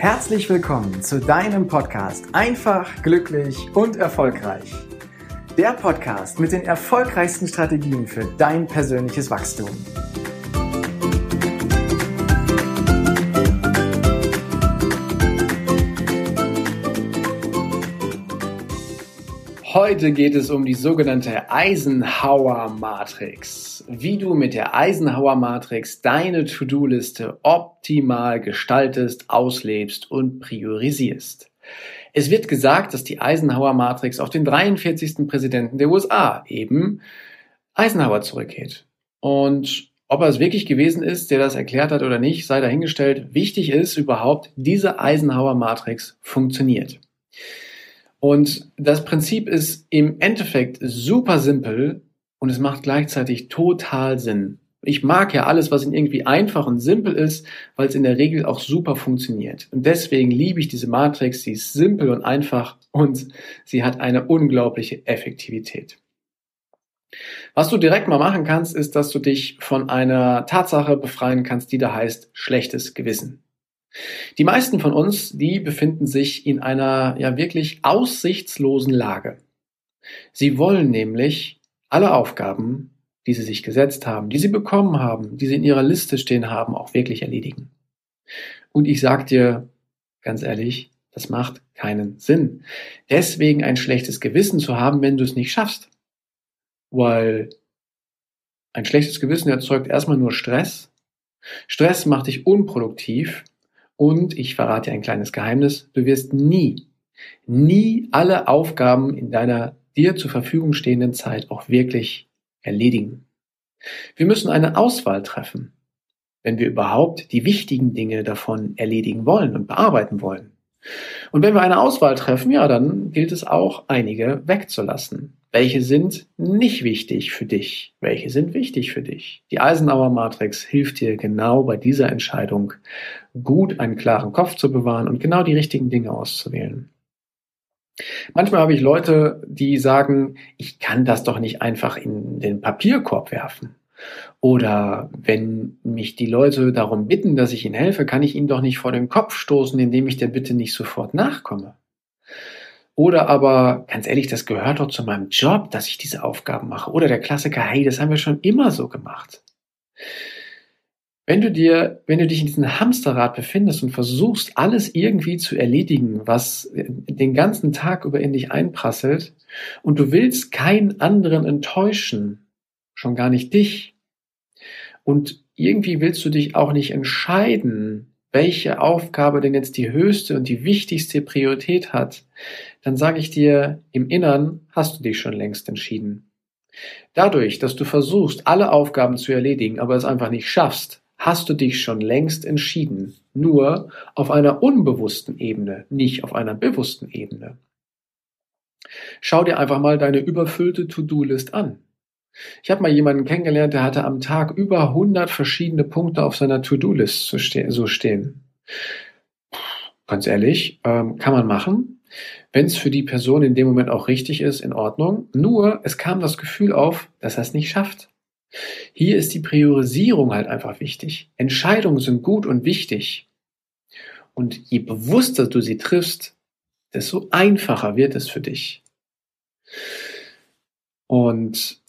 Herzlich willkommen zu deinem Podcast Einfach, glücklich und erfolgreich. Der Podcast mit den erfolgreichsten Strategien für dein persönliches Wachstum. Heute geht es um die sogenannte Eisenhower Matrix. Wie du mit der Eisenhower Matrix deine To-Do-Liste optimal gestaltest, auslebst und priorisierst. Es wird gesagt, dass die Eisenhower Matrix auf den 43. Präsidenten der USA, eben Eisenhower, zurückgeht. Und ob er es wirklich gewesen ist, der das erklärt hat oder nicht, sei dahingestellt. Wichtig ist überhaupt, diese Eisenhower Matrix funktioniert. Und das Prinzip ist im Endeffekt super simpel und es macht gleichzeitig total Sinn. Ich mag ja alles, was irgendwie einfach und simpel ist, weil es in der Regel auch super funktioniert. Und deswegen liebe ich diese Matrix, sie ist simpel und einfach und sie hat eine unglaubliche Effektivität. Was du direkt mal machen kannst, ist, dass du dich von einer Tatsache befreien kannst, die da heißt schlechtes Gewissen. Die meisten von uns, die befinden sich in einer ja wirklich aussichtslosen Lage. Sie wollen nämlich alle Aufgaben, die sie sich gesetzt haben, die sie bekommen haben, die sie in ihrer Liste stehen haben, auch wirklich erledigen. Und ich sag dir ganz ehrlich, das macht keinen Sinn. Deswegen ein schlechtes Gewissen zu haben, wenn du es nicht schaffst. Weil ein schlechtes Gewissen erzeugt erstmal nur Stress. Stress macht dich unproduktiv und ich verrate dir ein kleines Geheimnis, du wirst nie, nie alle Aufgaben in deiner dir zur Verfügung stehenden Zeit auch wirklich erledigen. Wir müssen eine Auswahl treffen, wenn wir überhaupt die wichtigen Dinge davon erledigen wollen und bearbeiten wollen. Und wenn wir eine Auswahl treffen, ja, dann gilt es auch, einige wegzulassen. Welche sind nicht wichtig für dich? Welche sind wichtig für dich? Die Eisenhower Matrix hilft dir genau bei dieser Entscheidung gut einen klaren Kopf zu bewahren und genau die richtigen Dinge auszuwählen. Manchmal habe ich Leute, die sagen, ich kann das doch nicht einfach in den Papierkorb werfen. Oder wenn mich die Leute darum bitten, dass ich ihnen helfe, kann ich ihnen doch nicht vor den Kopf stoßen, indem ich der Bitte nicht sofort nachkomme. Oder aber, ganz ehrlich, das gehört doch zu meinem Job, dass ich diese Aufgaben mache. Oder der Klassiker, hey, das haben wir schon immer so gemacht. Wenn du dir, wenn du dich in diesem Hamsterrad befindest und versuchst, alles irgendwie zu erledigen, was den ganzen Tag über in dich einprasselt, und du willst keinen anderen enttäuschen, schon gar nicht dich, und irgendwie willst du dich auch nicht entscheiden, welche Aufgabe denn jetzt die höchste und die wichtigste Priorität hat, dann sage ich dir, im Innern hast du dich schon längst entschieden. Dadurch, dass du versuchst, alle Aufgaben zu erledigen, aber es einfach nicht schaffst, hast du dich schon längst entschieden. Nur auf einer unbewussten Ebene, nicht auf einer bewussten Ebene. Schau dir einfach mal deine überfüllte To-Do-List an. Ich habe mal jemanden kennengelernt, der hatte am Tag über 100 verschiedene Punkte auf seiner To-Do-List so stehen. Ganz ehrlich, ähm, kann man machen. Wenn es für die Person in dem Moment auch richtig ist, in Ordnung. Nur, es kam das Gefühl auf, dass er es nicht schafft. Hier ist die Priorisierung halt einfach wichtig. Entscheidungen sind gut und wichtig. Und je bewusster du sie triffst, desto einfacher wird es für dich. Und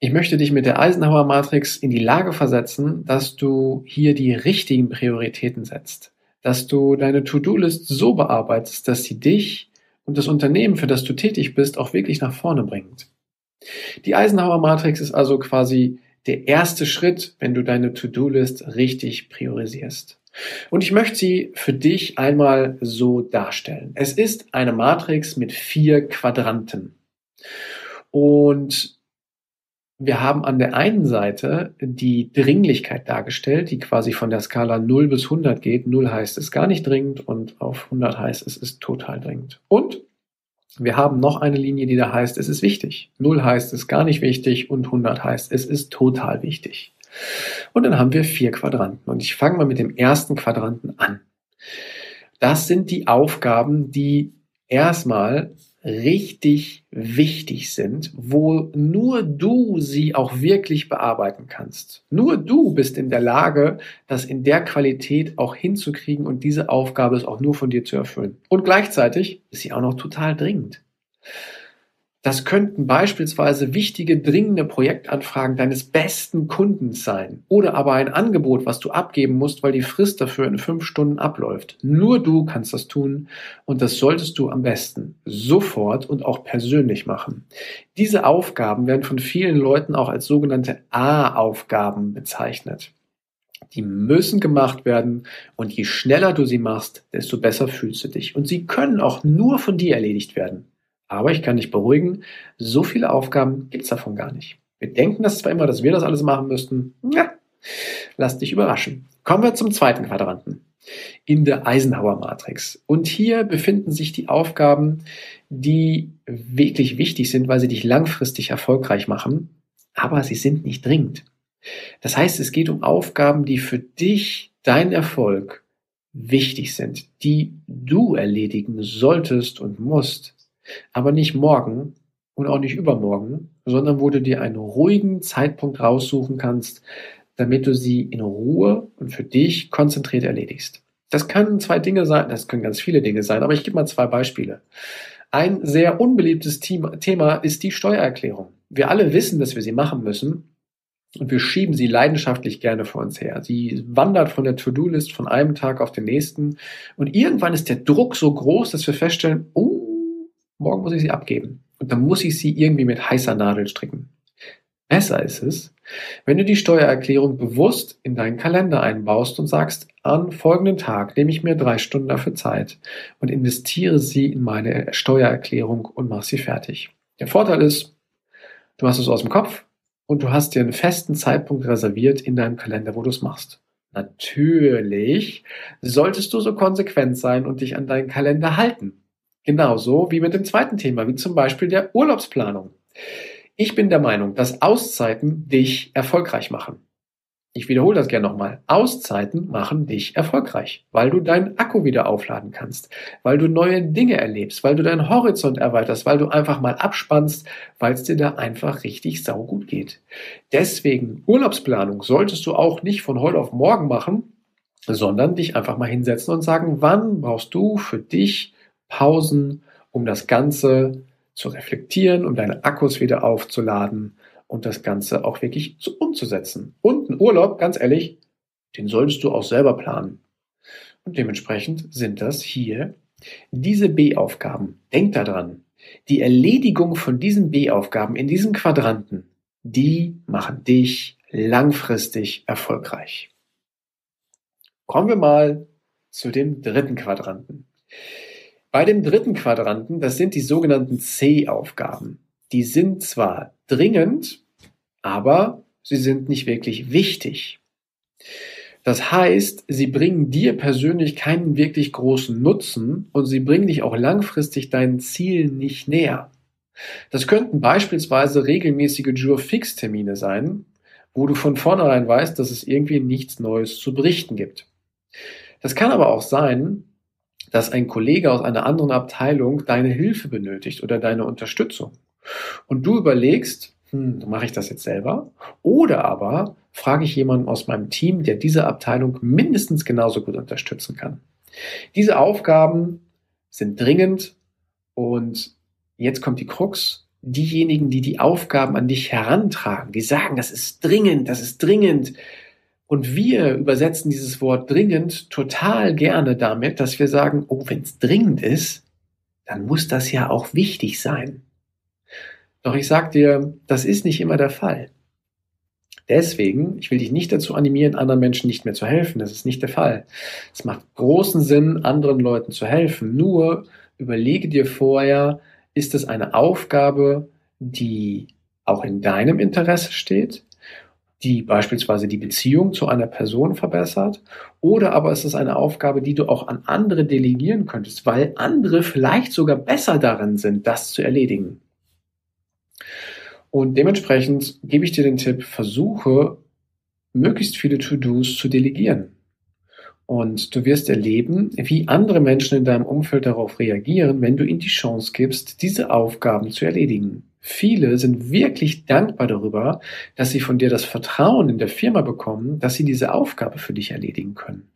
ich möchte dich mit der Eisenhower Matrix in die Lage versetzen, dass du hier die richtigen Prioritäten setzt, dass du deine To-Do-List so bearbeitest, dass sie dich und das Unternehmen, für das du tätig bist, auch wirklich nach vorne bringt. Die Eisenhower Matrix ist also quasi der erste Schritt, wenn du deine To-Do-List richtig priorisierst. Und ich möchte sie für dich einmal so darstellen. Es ist eine Matrix mit vier Quadranten. Und wir haben an der einen Seite die Dringlichkeit dargestellt, die quasi von der Skala 0 bis 100 geht. 0 heißt es gar nicht dringend und auf 100 heißt es ist total dringend. Und wir haben noch eine Linie, die da heißt, es ist wichtig. 0 heißt es gar nicht wichtig und 100 heißt es ist total wichtig. Und dann haben wir vier Quadranten. Und ich fange mal mit dem ersten Quadranten an. Das sind die Aufgaben, die erstmal richtig wichtig sind, wo nur du sie auch wirklich bearbeiten kannst. Nur du bist in der Lage, das in der Qualität auch hinzukriegen und diese Aufgabe ist auch nur von dir zu erfüllen. Und gleichzeitig ist sie auch noch total dringend. Das könnten beispielsweise wichtige, dringende Projektanfragen deines besten Kundens sein oder aber ein Angebot, was du abgeben musst, weil die Frist dafür in fünf Stunden abläuft. Nur du kannst das tun und das solltest du am besten sofort und auch persönlich machen. Diese Aufgaben werden von vielen Leuten auch als sogenannte A-Aufgaben bezeichnet. Die müssen gemacht werden und je schneller du sie machst, desto besser fühlst du dich. Und sie können auch nur von dir erledigt werden. Aber ich kann dich beruhigen, so viele Aufgaben gibt es davon gar nicht. Wir denken das zwar immer, dass wir das alles machen müssten. Ja, lass dich überraschen. Kommen wir zum zweiten Quadranten in der Eisenhower-Matrix. Und hier befinden sich die Aufgaben, die wirklich wichtig sind, weil sie dich langfristig erfolgreich machen, aber sie sind nicht dringend. Das heißt, es geht um Aufgaben, die für dich, dein Erfolg, wichtig sind, die du erledigen solltest und musst. Aber nicht morgen und auch nicht übermorgen, sondern wo du dir einen ruhigen Zeitpunkt raussuchen kannst, damit du sie in Ruhe und für dich konzentriert erledigst. Das können zwei Dinge sein, das können ganz viele Dinge sein, aber ich gebe mal zwei Beispiele. Ein sehr unbeliebtes Thema ist die Steuererklärung. Wir alle wissen, dass wir sie machen müssen, und wir schieben sie leidenschaftlich gerne vor uns her. Sie wandert von der To-Do-List von einem Tag auf den nächsten. Und irgendwann ist der Druck so groß, dass wir feststellen, oh, morgen muss ich sie abgeben. Und dann muss ich sie irgendwie mit heißer Nadel stricken. Besser ist es, wenn du die Steuererklärung bewusst in deinen Kalender einbaust und sagst, an folgenden Tag nehme ich mir drei Stunden dafür Zeit und investiere sie in meine Steuererklärung und mache sie fertig. Der Vorteil ist, du hast es aus dem Kopf und du hast dir einen festen Zeitpunkt reserviert in deinem Kalender, wo du es machst. Natürlich solltest du so konsequent sein und dich an deinen Kalender halten. Genauso wie mit dem zweiten Thema, wie zum Beispiel der Urlaubsplanung. Ich bin der Meinung, dass Auszeiten dich erfolgreich machen. Ich wiederhole das gerne nochmal. Auszeiten machen dich erfolgreich, weil du deinen Akku wieder aufladen kannst, weil du neue Dinge erlebst, weil du deinen Horizont erweiterst, weil du einfach mal abspannst, weil es dir da einfach richtig saugut geht. Deswegen Urlaubsplanung solltest du auch nicht von heute auf morgen machen, sondern dich einfach mal hinsetzen und sagen, wann brauchst du für dich Pausen, um das Ganze zu reflektieren, um deine Akkus wieder aufzuladen und das Ganze auch wirklich zu, umzusetzen. Und ein Urlaub, ganz ehrlich, den solltest du auch selber planen. Und dementsprechend sind das hier diese B-Aufgaben. Denk daran, die Erledigung von diesen B-Aufgaben in diesem Quadranten, die machen dich langfristig erfolgreich. Kommen wir mal zu dem dritten Quadranten. Bei dem dritten Quadranten, das sind die sogenannten C-Aufgaben. Die sind zwar dringend, aber sie sind nicht wirklich wichtig. Das heißt, sie bringen dir persönlich keinen wirklich großen Nutzen und sie bringen dich auch langfristig deinen Zielen nicht näher. Das könnten beispielsweise regelmäßige Jure-Fix-Termine sein, wo du von vornherein weißt, dass es irgendwie nichts Neues zu berichten gibt. Das kann aber auch sein, dass ein Kollege aus einer anderen Abteilung deine Hilfe benötigt oder deine Unterstützung. Und du überlegst, hm, mache ich das jetzt selber? Oder aber frage ich jemanden aus meinem Team, der diese Abteilung mindestens genauso gut unterstützen kann. Diese Aufgaben sind dringend und jetzt kommt die Krux. Diejenigen, die die Aufgaben an dich herantragen, die sagen, das ist dringend, das ist dringend, und wir übersetzen dieses Wort dringend total gerne damit, dass wir sagen, oh, wenn es dringend ist, dann muss das ja auch wichtig sein. Doch ich sag dir, das ist nicht immer der Fall. Deswegen, ich will dich nicht dazu animieren, anderen Menschen nicht mehr zu helfen. Das ist nicht der Fall. Es macht großen Sinn, anderen Leuten zu helfen. Nur überlege dir vorher, ist es eine Aufgabe, die auch in deinem Interesse steht? Die beispielsweise die Beziehung zu einer Person verbessert, oder aber es ist eine Aufgabe, die du auch an andere delegieren könntest, weil andere vielleicht sogar besser darin sind, das zu erledigen. Und dementsprechend gebe ich dir den Tipp, versuche möglichst viele To-Dos zu delegieren. Und du wirst erleben, wie andere Menschen in deinem Umfeld darauf reagieren, wenn du ihnen die Chance gibst, diese Aufgaben zu erledigen. Viele sind wirklich dankbar darüber, dass sie von dir das Vertrauen in der Firma bekommen, dass sie diese Aufgabe für dich erledigen können.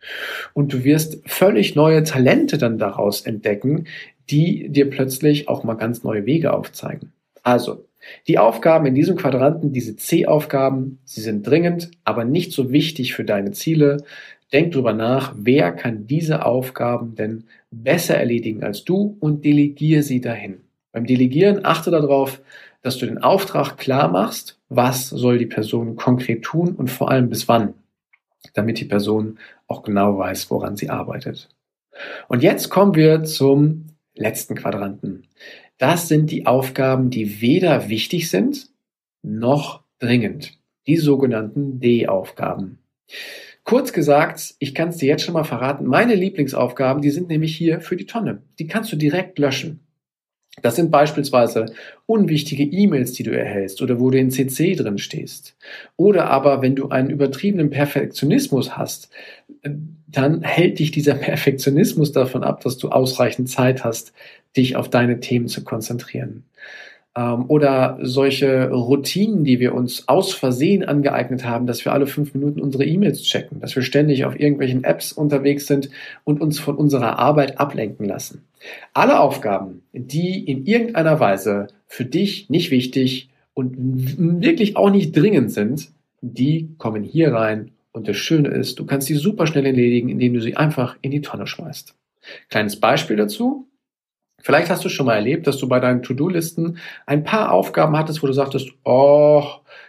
Und du wirst völlig neue Talente dann daraus entdecken, die dir plötzlich auch mal ganz neue Wege aufzeigen. Also, die Aufgaben in diesem Quadranten, diese C-Aufgaben, sie sind dringend, aber nicht so wichtig für deine Ziele. Denk drüber nach, wer kann diese Aufgaben denn besser erledigen als du und delegiere sie dahin. Beim Delegieren achte darauf, dass du den Auftrag klar machst, was soll die Person konkret tun und vor allem bis wann, damit die Person auch genau weiß, woran sie arbeitet. Und jetzt kommen wir zum letzten Quadranten. Das sind die Aufgaben, die weder wichtig sind noch dringend. Die sogenannten D-Aufgaben. Kurz gesagt, ich kann es dir jetzt schon mal verraten, meine Lieblingsaufgaben, die sind nämlich hier für die Tonne. Die kannst du direkt löschen. Das sind beispielsweise unwichtige E-Mails, die du erhältst oder wo du in CC drin stehst. Oder aber, wenn du einen übertriebenen Perfektionismus hast, dann hält dich dieser Perfektionismus davon ab, dass du ausreichend Zeit hast, dich auf deine Themen zu konzentrieren. Ähm, oder solche Routinen, die wir uns aus Versehen angeeignet haben, dass wir alle fünf Minuten unsere E-Mails checken, dass wir ständig auf irgendwelchen Apps unterwegs sind und uns von unserer Arbeit ablenken lassen. Alle Aufgaben, die in irgendeiner Weise für dich nicht wichtig und wirklich auch nicht dringend sind, die kommen hier rein und das Schöne ist, du kannst sie super schnell erledigen, indem du sie einfach in die Tonne schmeißt. Kleines Beispiel dazu. Vielleicht hast du schon mal erlebt, dass du bei deinen To-Do-Listen ein paar Aufgaben hattest, wo du sagtest, oh,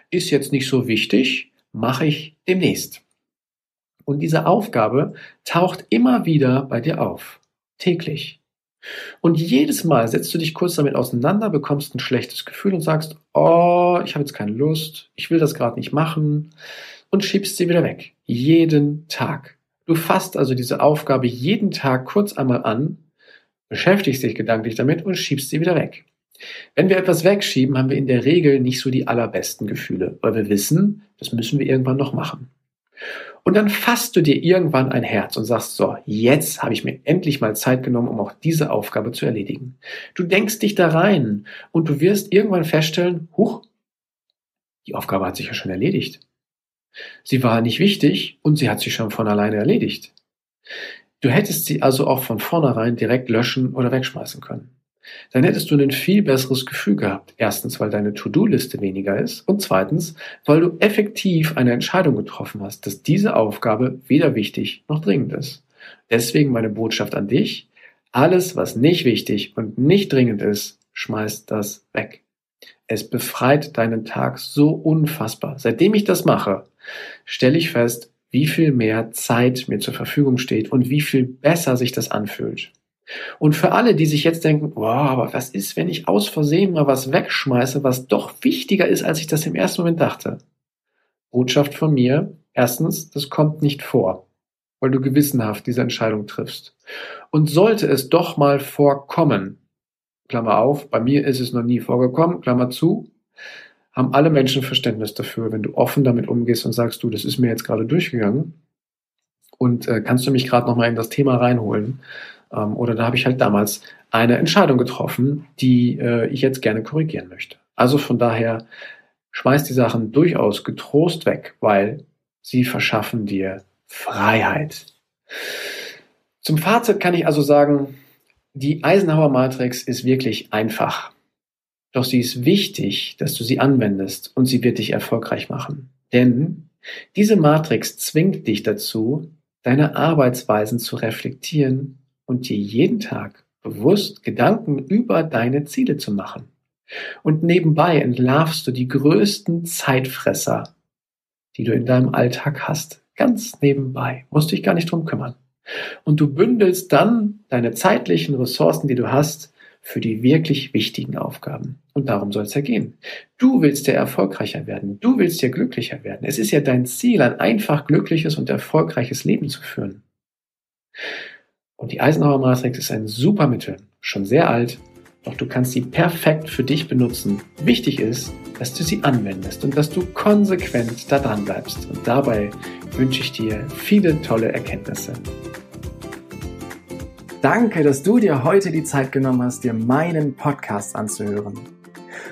ist jetzt nicht so wichtig, mache ich demnächst. Und diese Aufgabe taucht immer wieder bei dir auf. Täglich. Und jedes Mal setzt du dich kurz damit auseinander, bekommst ein schlechtes Gefühl und sagst, oh, ich habe jetzt keine Lust, ich will das gerade nicht machen und schiebst sie wieder weg. Jeden Tag. Du fasst also diese Aufgabe jeden Tag kurz einmal an beschäftigst dich gedanklich damit und schiebst sie wieder weg. Wenn wir etwas wegschieben, haben wir in der Regel nicht so die allerbesten Gefühle, weil wir wissen, das müssen wir irgendwann noch machen. Und dann fasst du dir irgendwann ein Herz und sagst, so, jetzt habe ich mir endlich mal Zeit genommen, um auch diese Aufgabe zu erledigen. Du denkst dich da rein und du wirst irgendwann feststellen, huch, die Aufgabe hat sich ja schon erledigt. Sie war nicht wichtig und sie hat sich schon von alleine erledigt. Du hättest sie also auch von vornherein direkt löschen oder wegschmeißen können. Dann hättest du ein viel besseres Gefühl gehabt. Erstens, weil deine To-Do-Liste weniger ist und zweitens, weil du effektiv eine Entscheidung getroffen hast, dass diese Aufgabe weder wichtig noch dringend ist. Deswegen meine Botschaft an dich. Alles, was nicht wichtig und nicht dringend ist, schmeißt das weg. Es befreit deinen Tag so unfassbar. Seitdem ich das mache, stelle ich fest, wie viel mehr Zeit mir zur Verfügung steht und wie viel besser sich das anfühlt. Und für alle, die sich jetzt denken, wow, aber was ist, wenn ich aus Versehen mal was wegschmeiße, was doch wichtiger ist, als ich das im ersten Moment dachte? Botschaft von mir. Erstens, das kommt nicht vor, weil du gewissenhaft diese Entscheidung triffst. Und sollte es doch mal vorkommen, Klammer auf, bei mir ist es noch nie vorgekommen, Klammer zu, haben alle Menschen Verständnis dafür, wenn du offen damit umgehst und sagst, du, das ist mir jetzt gerade durchgegangen und äh, kannst du mich gerade nochmal in das Thema reinholen? Ähm, oder da habe ich halt damals eine Entscheidung getroffen, die äh, ich jetzt gerne korrigieren möchte. Also von daher schmeiß die Sachen durchaus getrost weg, weil sie verschaffen dir Freiheit. Zum Fazit kann ich also sagen, die Eisenhower Matrix ist wirklich einfach. Doch sie ist wichtig, dass du sie anwendest und sie wird dich erfolgreich machen. Denn diese Matrix zwingt dich dazu, deine Arbeitsweisen zu reflektieren und dir jeden Tag bewusst Gedanken über deine Ziele zu machen. Und nebenbei entlarvst du die größten Zeitfresser, die du in deinem Alltag hast. Ganz nebenbei. Musst dich gar nicht drum kümmern. Und du bündelst dann deine zeitlichen Ressourcen, die du hast, für die wirklich wichtigen Aufgaben. Und darum soll es ja gehen. Du willst ja erfolgreicher werden. Du willst ja glücklicher werden. Es ist ja dein Ziel, ein einfach glückliches und erfolgreiches Leben zu führen. Und die Eisenhower Matrix ist ein super Mittel, schon sehr alt, Doch du kannst sie perfekt für dich benutzen. Wichtig ist, dass du sie anwendest und dass du konsequent da dran bleibst. Und dabei wünsche ich dir viele tolle Erkenntnisse. Danke, dass du dir heute die Zeit genommen hast, dir meinen Podcast anzuhören.